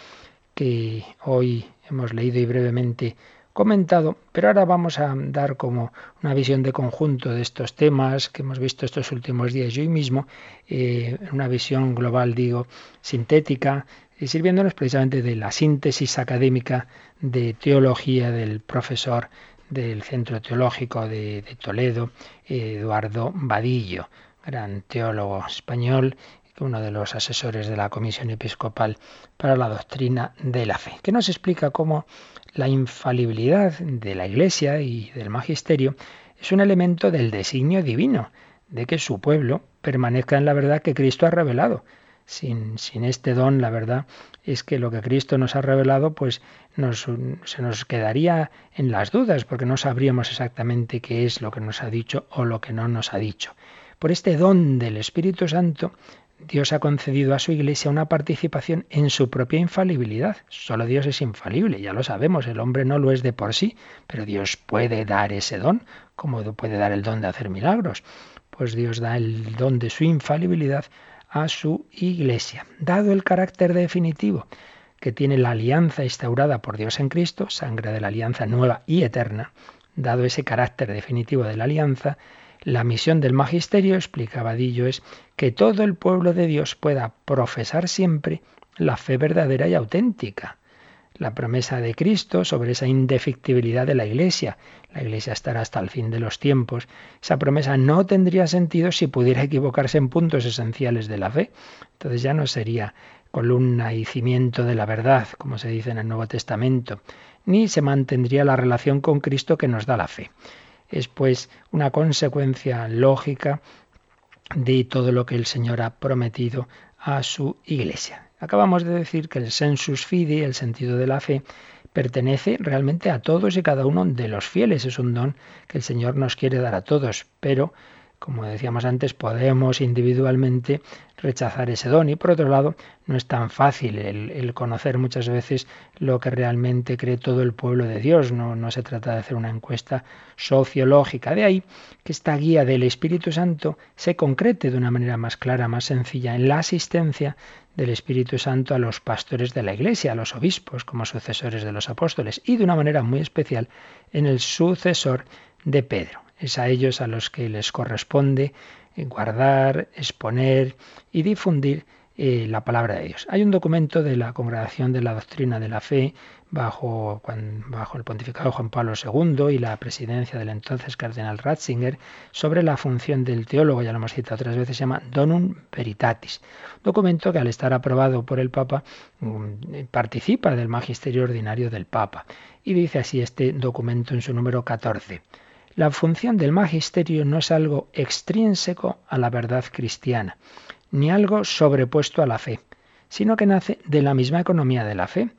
[SPEAKER 2] que hoy hemos leído y brevemente comentado, pero ahora vamos a dar como una visión de conjunto de estos temas que hemos visto estos últimos días. Y hoy mismo, eh, una visión global, digo, sintética, y sirviéndonos precisamente de la síntesis académica de teología del profesor del Centro Teológico de, de Toledo, Eduardo Vadillo, gran teólogo español uno de los asesores de la Comisión Episcopal para la Doctrina de la Fe, que nos explica cómo la infalibilidad de la Iglesia y del Magisterio es un elemento del designio divino, de que su pueblo permanezca en la verdad que Cristo ha revelado. Sin, sin, este don, la verdad es que lo que Cristo nos ha revelado, pues se nos quedaría en las dudas, porque no sabríamos exactamente qué es lo que nos ha dicho o lo que no nos ha dicho. Por este don del Espíritu Santo, Dios ha concedido a su Iglesia una participación en su propia infalibilidad. Solo Dios es infalible, ya lo sabemos, el hombre no lo es de por sí, pero Dios puede dar ese don, como puede dar el don de hacer milagros. Pues Dios da el don de su infalibilidad a su Iglesia. Dado el carácter definitivo que tiene la alianza instaurada por Dios en Cristo, sangre de la alianza nueva y eterna, dado ese carácter definitivo de la alianza, la misión del magisterio, explica Vadillo, es que todo el pueblo de Dios pueda profesar siempre la fe verdadera y auténtica. La promesa de Cristo sobre esa indefectibilidad de la Iglesia, la Iglesia estará hasta el fin de los tiempos, esa promesa no tendría sentido si pudiera equivocarse en puntos esenciales de la fe. Entonces ya no sería columna y cimiento de la verdad, como se dice en el Nuevo Testamento, ni se mantendría la relación con Cristo que nos da la fe es pues una consecuencia lógica de todo lo que el Señor ha prometido a su iglesia. Acabamos de decir que el sensus fidei, el sentido de la fe, pertenece realmente a todos y cada uno de los fieles. Es un don que el Señor nos quiere dar a todos, pero como decíamos antes, podemos individualmente rechazar ese don y por otro lado no es tan fácil el, conocer muchas veces lo que realmente cree todo el pueblo de Dios. No, se trata de hacer una encuesta sociológica. De ahí que esta guía del Espíritu Santo se concrete de una manera más clara, más sencilla, en la asistencia del Espíritu Santo a los pastores de la Iglesia, a los obispos como sucesores de los apóstoles y de una manera muy especial en el sucesor de Pedro. Es a ellos a los que les corresponde guardar, exponer y difundir eh, la palabra de Dios. Hay un documento de la Congregación de la Doctrina de la Fe bajo, bajo el pontificado Juan Pablo II y la presidencia del entonces cardenal Ratzinger sobre la función del teólogo, ya lo hemos citado otras veces, se llama Donum Veritatis. Documento que al estar aprobado por el Papa mm, participa del magisterio ordinario del Papa. Y dice así este documento en su número 14. La función del magisterio no es algo extrínseco a la verdad cristiana, ni algo sobrepuesto a la fe, sino que nace de la misma economía de la fe,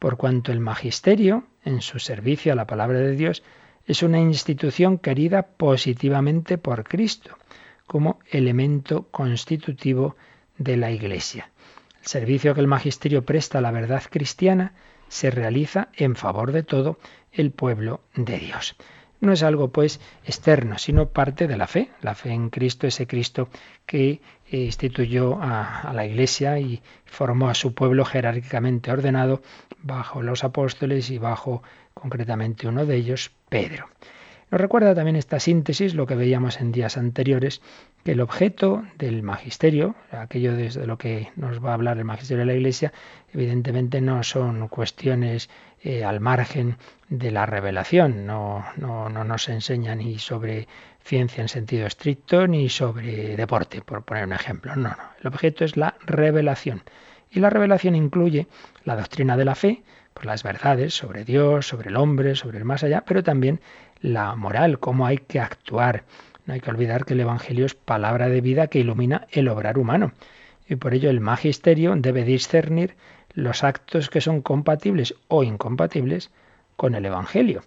[SPEAKER 2] por cuanto el magisterio, en su servicio a la palabra de Dios, es una institución querida positivamente por Cristo, como elemento constitutivo de la Iglesia. El servicio que el magisterio presta a la verdad cristiana se realiza en favor de todo el pueblo de Dios. No es algo pues externo, sino parte de la fe, la fe en Cristo, ese Cristo que eh, instituyó a, la Iglesia y formó a su pueblo jerárquicamente ordenado bajo los apóstoles y bajo concretamente uno de ellos, Pedro. Nos recuerda también esta síntesis lo que veíamos en días anteriores, que el objeto del magisterio, aquello desde lo que nos va a hablar el magisterio de la Iglesia, evidentemente no son cuestiones eh, al margen de la revelación, no, no, no nos enseña ni sobre ciencia en sentido estricto ni sobre deporte, por poner un ejemplo. No, no, el objeto es la revelación. Y la revelación incluye la doctrina de la fe, por las verdades sobre Dios, sobre el hombre, sobre el más allá, pero también la moral, cómo hay que actuar. No hay que olvidar que el Evangelio es palabra de vida que ilumina el obrar humano. Y por ello el magisterio debe discernir los actos que son compatibles o incompatibles con el Evangelio.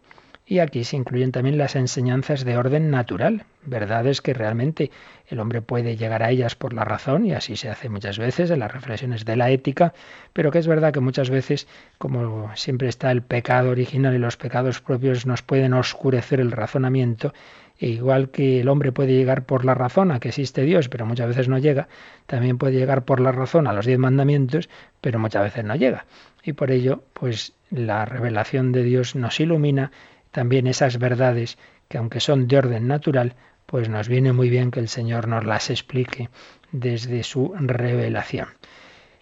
[SPEAKER 2] Y aquí se incluyen también las enseñanzas de orden natural, verdades que realmente el hombre puede llegar a ellas por la razón, y así se hace muchas veces en las reflexiones de la ética, pero que es verdad que muchas veces, como siempre está el pecado original y los pecados propios, nos pueden oscurecer el razonamiento, igual que el hombre puede llegar por la razón a que existe Dios, pero muchas veces no llega, también puede llegar por la razón a los diez mandamientos, pero muchas veces no llega. Y por ello, pues la revelación de Dios nos ilumina también esas verdades que aunque son de orden natural, pues nos viene muy bien que el Señor nos las explique desde su revelación.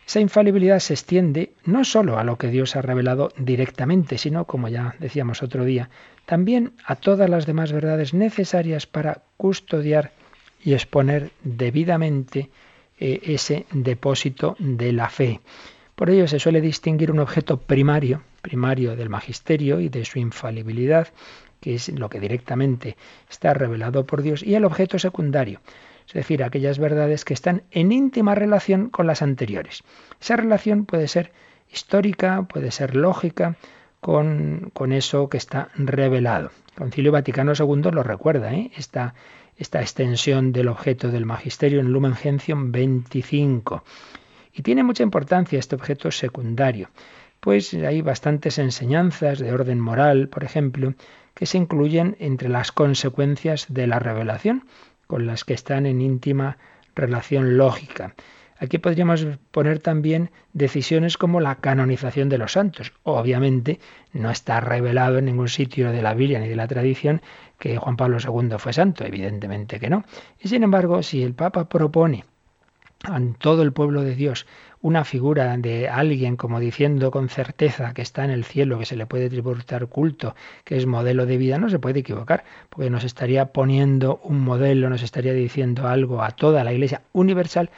[SPEAKER 2] Esa infalibilidad se extiende no sólo a lo que Dios ha revelado directamente, sino, como ya decíamos otro día, también a todas las demás verdades necesarias para custodiar y exponer debidamente eh, ese depósito de la fe. Por ello se suele distinguir un objeto primario, primario del magisterio y de su infalibilidad, que es lo que directamente está revelado por Dios, y el objeto secundario, es decir, aquellas verdades que están en íntima relación con las anteriores. Esa relación puede ser histórica, puede ser lógica, con, eso que está revelado. El Concilio Vaticano II lo recuerda, ¿eh? esta, esta extensión del objeto del magisterio en Lumen Gentium 25. Y tiene mucha importancia este objeto secundario pues hay bastantes enseñanzas de orden moral, por ejemplo, que se incluyen entre las consecuencias de la revelación, con las que están en íntima relación lógica. Aquí podríamos poner también decisiones como la canonización de los santos. Obviamente no está revelado en ningún sitio de la Biblia ni de la tradición que Juan Pablo II fue santo, evidentemente que no. Y sin embargo, si el Papa propone a todo el pueblo de Dios una figura de alguien como diciendo con certeza que está en el cielo, que se le puede tributar culto, que es modelo de vida, no se puede equivocar, porque nos estaría poniendo un modelo, nos estaría diciendo algo a toda la Iglesia universal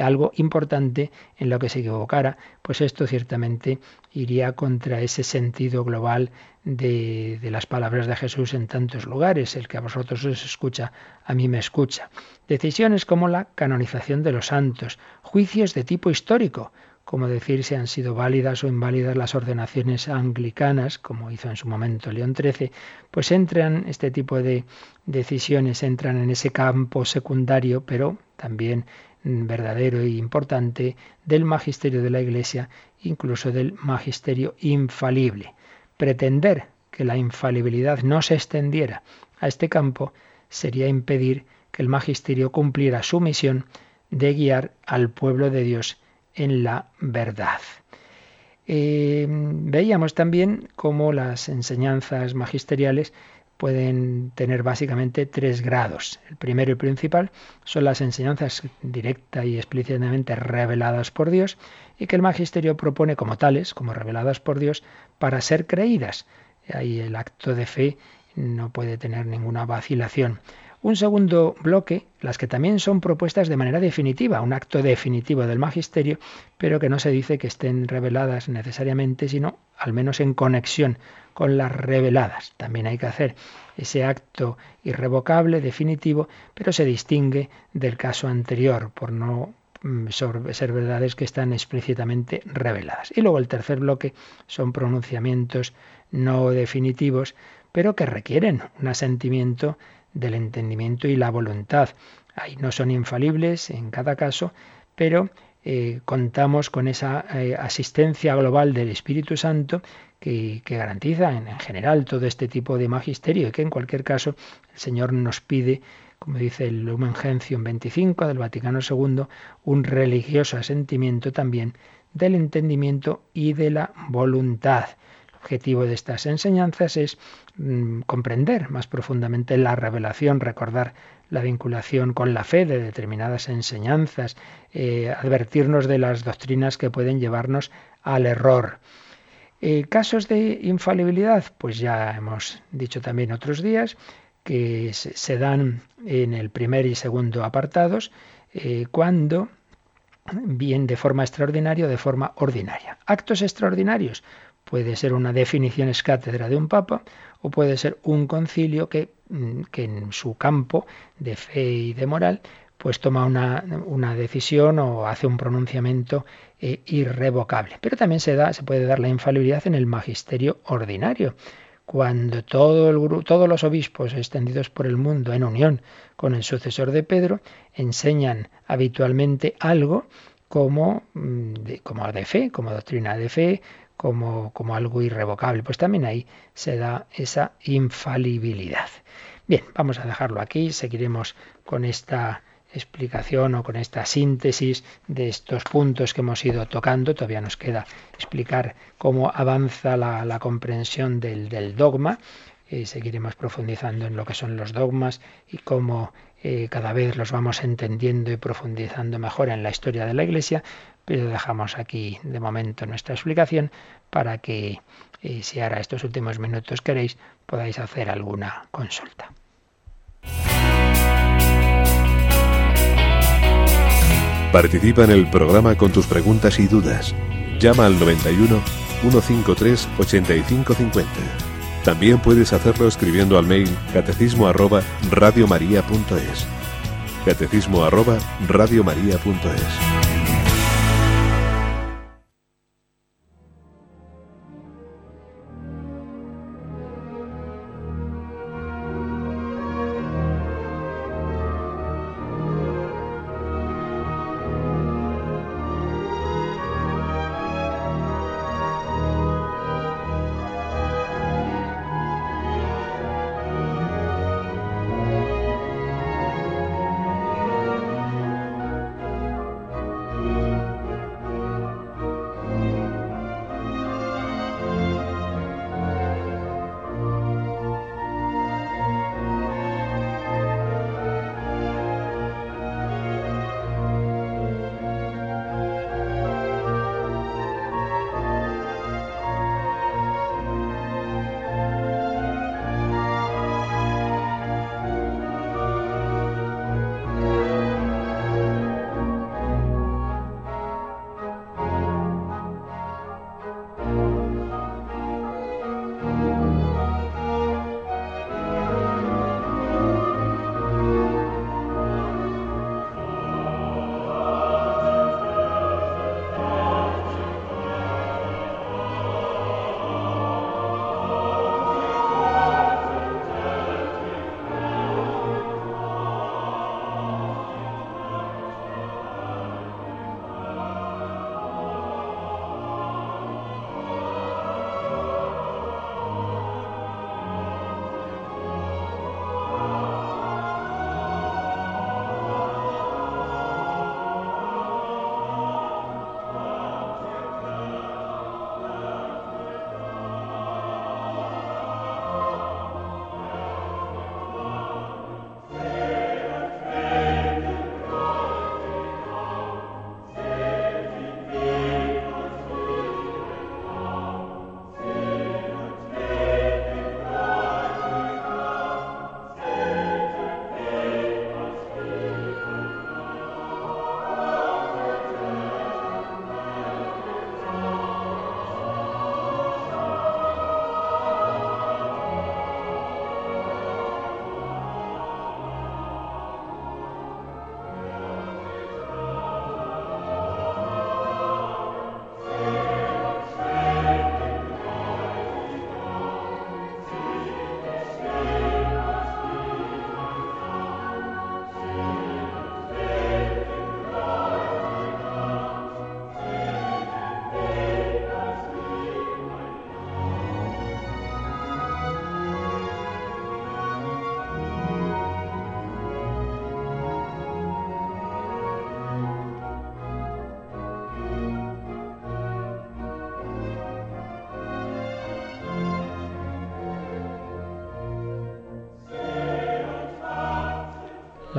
[SPEAKER 2] algo importante en lo que se equivocara, pues esto ciertamente iría contra ese sentido global de, de, las palabras de Jesús en tantos lugares. El que a vosotros os escucha, a mí me escucha. Decisiones como la canonización de los santos, juicios de tipo histórico, como decir si han sido válidas o inválidas las ordenaciones anglicanas, como hizo en su momento León XIII, pues entran este tipo de decisiones, entran en ese campo secundario, pero también verdadero e importante del magisterio de la Iglesia, incluso del magisterio infalible. Pretender que la infalibilidad no se extendiera a este campo sería impedir que el magisterio cumpliera su misión de guiar al pueblo de Dios en la verdad. Eh, veíamos también cómo las enseñanzas magisteriales pueden tener básicamente tres grados. El primero y principal son las enseñanzas directa y explícitamente reveladas por Dios y que el magisterio propone como tales, como reveladas por Dios, para ser creídas. Ahí el acto de fe no puede tener ninguna vacilación. Un segundo bloque, las que también son propuestas de manera definitiva, un acto definitivo del magisterio, pero que no se dice que estén reveladas necesariamente, sino al menos en conexión con las reveladas. También hay que hacer ese acto irrevocable, definitivo, pero se distingue del caso anterior por no mm, ser verdades que están explícitamente reveladas. Y luego el tercer bloque son pronunciamientos no definitivos, pero que requieren un asentimiento del entendimiento y la voluntad. ahí no son infalibles en cada caso, pero eh, contamos con esa eh, asistencia global del Espíritu Santo que, garantiza en, general todo este tipo de magisterio y que en cualquier caso el Señor nos pide, como dice el Lumen Gentium 25 del Vaticano II, un religioso asentimiento también del entendimiento y de la voluntad. Objetivo de estas enseñanzas es mm, comprender más profundamente la revelación, recordar la vinculación con la fe de determinadas enseñanzas, eh, advertirnos de las doctrinas que pueden llevarnos al error. Eh, casos de infalibilidad, pues ya hemos dicho también otros días que se dan en el primer y segundo apartados eh, cuando bien de forma extraordinaria o de forma ordinaria. Actos extraordinarios puede ser una definición es cátedra de un papa o puede ser un concilio que, mm, que en su campo de fe y de moral pues toma una, una decisión o hace un pronunciamiento eh, irrevocable. Pero también se, da, se puede dar la infalibilidad en el magisterio ordinario, cuando todos los obispos extendidos por el mundo en unión con el sucesor de Pedro enseñan habitualmente algo como mm, como de fe, como doctrina de fe, como, como algo irrevocable. Pues también ahí se da esa infalibilidad. Bien, vamos a dejarlo aquí, seguiremos con esta explicación o con esta síntesis de estos puntos que hemos ido tocando. Todavía nos queda explicar cómo avanza la, comprensión del, dogma. seguiremos profundizando en lo que son los dogmas y cómo eh, cada vez los vamos entendiendo y profundizando mejor en la historia de la Iglesia, pero dejamos aquí de momento nuestra explicación para que eh, si ahora estos últimos minutos queréis podáis hacer alguna consulta.
[SPEAKER 4] Participa en el programa con tus preguntas y dudas. Llama al 91 153 8550. También puedes hacerlo escribiendo al mail catecismo arroba radiomaria.es. Catecismo arroba radiomaria.es.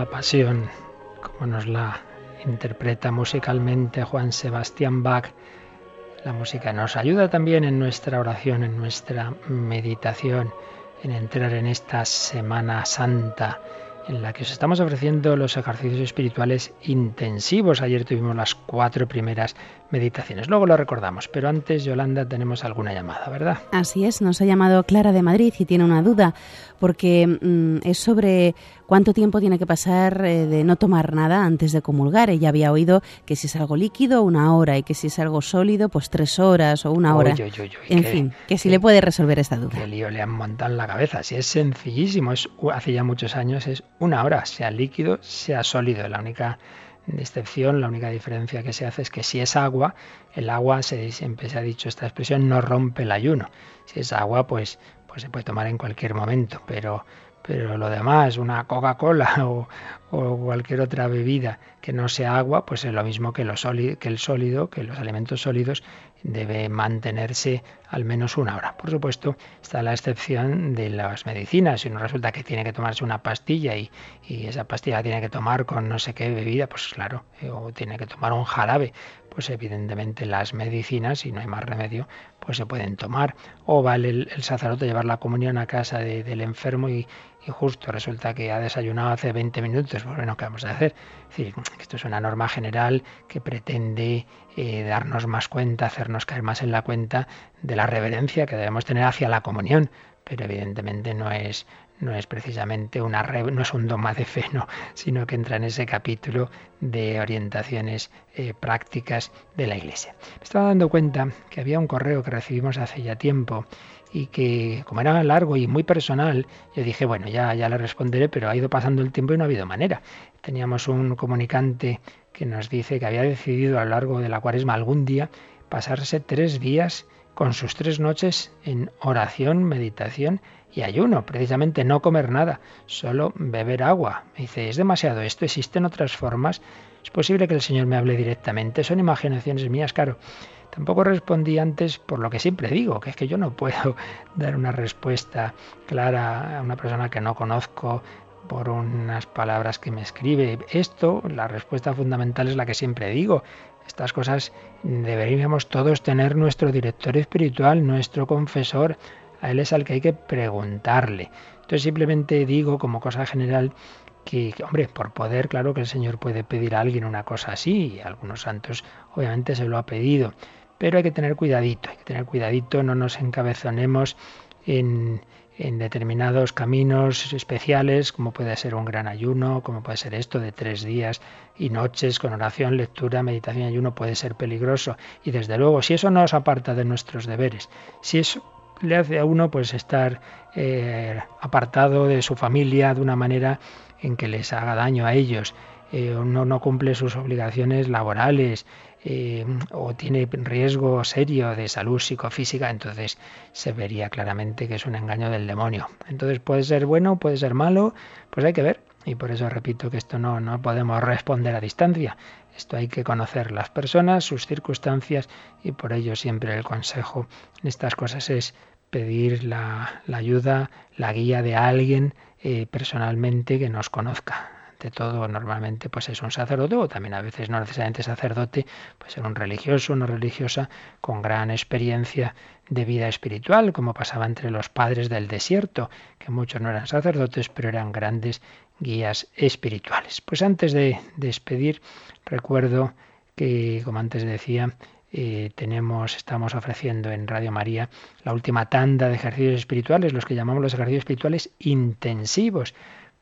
[SPEAKER 2] pasión, como nos la interpreta musicalmente Juan Sebastián Bach. La música nos ayuda también en nuestra oración, en nuestra meditación, en entrar en esta Semana Santa en la que os estamos ofreciendo los ejercicios espirituales intensivos. Ayer tuvimos las cuatro primeras meditaciones. Luego lo recordamos, pero antes, Yolanda, tenemos alguna llamada, ¿verdad?
[SPEAKER 3] Así es, nos ha llamado Clara de Madrid y tiene una duda, porque mm, es sobre cuánto tiempo tiene que pasar eh, de no tomar nada antes de comulgar. Ella había oído que si es algo líquido, una hora, y que si es algo sólido, pues tres horas o una hora. en fin, que si le puede resolver esta duda.
[SPEAKER 2] Qué lío le han montado en la cabeza. Si es sencillísimo, es, hace ya muchos años es una hora, sea líquido, sea sólido. La única excepción, la única diferencia que se hace es que si es agua, el agua, se, siempre se ha dicho esta expresión, no rompe el ayuno. Si es agua, pues, pues se puede tomar en cualquier momento, pero pero lo demás, una Coca-Cola o, cualquier otra bebida que no sea agua, pues es lo mismo que, el sólido, que los alimentos sólidos debe mantenerse al menos una hora. Por supuesto, está la excepción de las medicinas. Si uno resulta que tiene que tomarse una pastilla y, y esa pastilla la tiene que tomar con no sé qué bebida, pues claro, eh, o tiene que tomar un jarabe, pues evidentemente las medicinas, si no hay más remedio, pues se pueden tomar. O vale el, sacerdote llevar la comunión a casa del enfermo y, justo resulta que ha desayunado hace 20 minutos, pues bueno, ¿qué vamos a hacer? Es decir, esto es una norma general que pretende eh, darnos más cuenta, hacernos caer más en la cuenta de la reverencia que debemos tener hacia la comunión, pero evidentemente no es no es precisamente una no es un dogma de fe, no, sino que entra en ese capítulo de orientaciones eh, prácticas de la Iglesia. Me estaba dando cuenta que había un correo que recibimos hace ya tiempo y que como era largo y muy personal, yo dije, bueno, ya, ya le responderé, pero ha ido pasando el tiempo y no ha habido manera. Teníamos un comunicante que nos dice que había decidido a lo largo de la cuaresma algún día pasarse tres días con sus tres noches en oración, meditación y ayuno, precisamente no comer nada, solo beber agua. Me dice, es demasiado esto, existen otras formas. Es posible que el Señor me hable directamente, son imaginaciones mías, claro. Tampoco respondí antes por lo que siempre digo, que es que yo no puedo dar una respuesta clara a una persona que no conozco por unas palabras que me escribe. Esto, la respuesta fundamental es la que siempre digo. Estas cosas deberíamos todos tener nuestro director espiritual, nuestro confesor. A él es al que hay que preguntarle. Entonces simplemente digo como cosa general que, hombre, por poder, claro que el Señor puede pedir a alguien una cosa así, y algunos santos obviamente se lo ha pedido, pero hay que tener cuidadito, hay que tener cuidadito, no nos encabezonemos en, en determinados caminos especiales, como puede ser un gran ayuno, como puede ser esto de tres días y noches con oración, lectura, meditación ayuno, puede ser peligroso. Y desde luego, si eso no nos aparta de nuestros deberes, si eso le hace a uno pues estar eh, apartado de su familia de una manera en que les haga daño a ellos, eh, uno no cumple sus obligaciones laborales, eh, o tiene riesgo serio de salud psicofísica, entonces se vería claramente que es un engaño del demonio. Entonces puede ser bueno, puede ser malo, pues hay que ver. Y por eso repito que esto no, no podemos responder a distancia. Esto hay que conocer las personas, sus circunstancias y por ello siempre el consejo en estas cosas es pedir la, ayuda, la guía de alguien eh, personalmente que nos conozca de todo normalmente pues es un sacerdote o también a veces no necesariamente sacerdote, puede ser un religioso, una religiosa con gran experiencia de vida espiritual, como pasaba entre los padres del desierto, que muchos no eran sacerdotes, pero eran grandes guías espirituales. Pues antes de despedir, recuerdo que, como antes decía, eh, tenemos, estamos ofreciendo en Radio María la última tanda de ejercicios espirituales, los que llamamos los ejercicios espirituales intensivos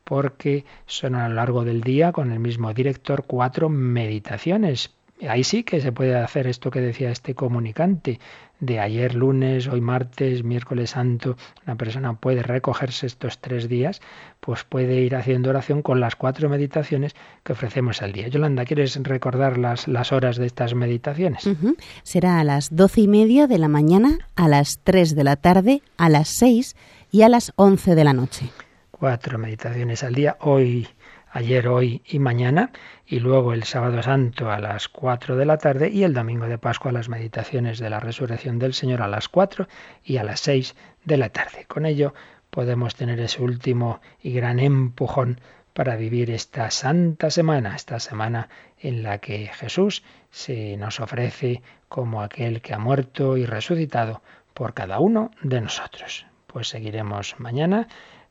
[SPEAKER 2] porque son a lo largo del día con el mismo director cuatro meditaciones. Ahí sí que se puede hacer esto que decía este comunicante. De ayer lunes, hoy martes, miércoles santo, una persona puede recogerse estos tres días, pues puede ir haciendo oración con las cuatro meditaciones que ofrecemos al día. Yolanda, ¿quieres recordar las, las horas de estas meditaciones?
[SPEAKER 3] Será a las doce y media de la mañana, a las tres de la tarde, a las seis y a las once de la noche
[SPEAKER 2] cuatro meditaciones al día, hoy, ayer, hoy y mañana, y luego el sábado santo a las cuatro de la tarde y el domingo de Pascua las meditaciones de la resurrección del Señor a las cuatro y a las seis de la tarde. Con ello podemos tener ese último y gran empujón para vivir esta santa semana, esta semana en la que Jesús se nos ofrece como aquel que ha muerto y resucitado por cada uno de nosotros. Pues seguiremos mañana.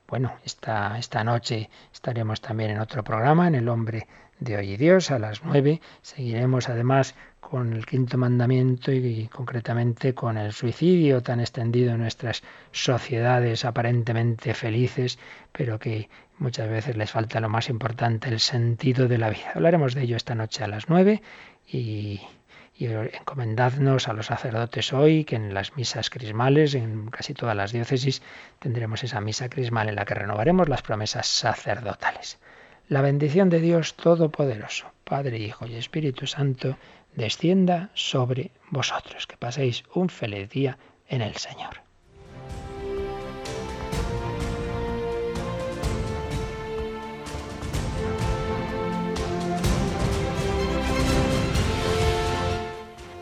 [SPEAKER 2] Bueno, esta, esta noche estaremos también en otro programa, en El Hombre de Hoy y Dios, a las nueve. Seguiremos además con el quinto mandamiento y, concretamente con el suicidio tan extendido en nuestras sociedades aparentemente felices, pero que muchas veces les falta lo más importante, el sentido de la vida. Hablaremos de ello esta noche a las nueve y, y encomendadnos a los sacerdotes hoy, que en las misas crismales, en casi todas las diócesis, tendremos esa misa crismal en la que renovaremos las promesas sacerdotales. La bendición de Dios Todopoderoso, Padre, Hijo y Espíritu Santo, descienda sobre vosotros. Que paséis un feliz día en el Señor.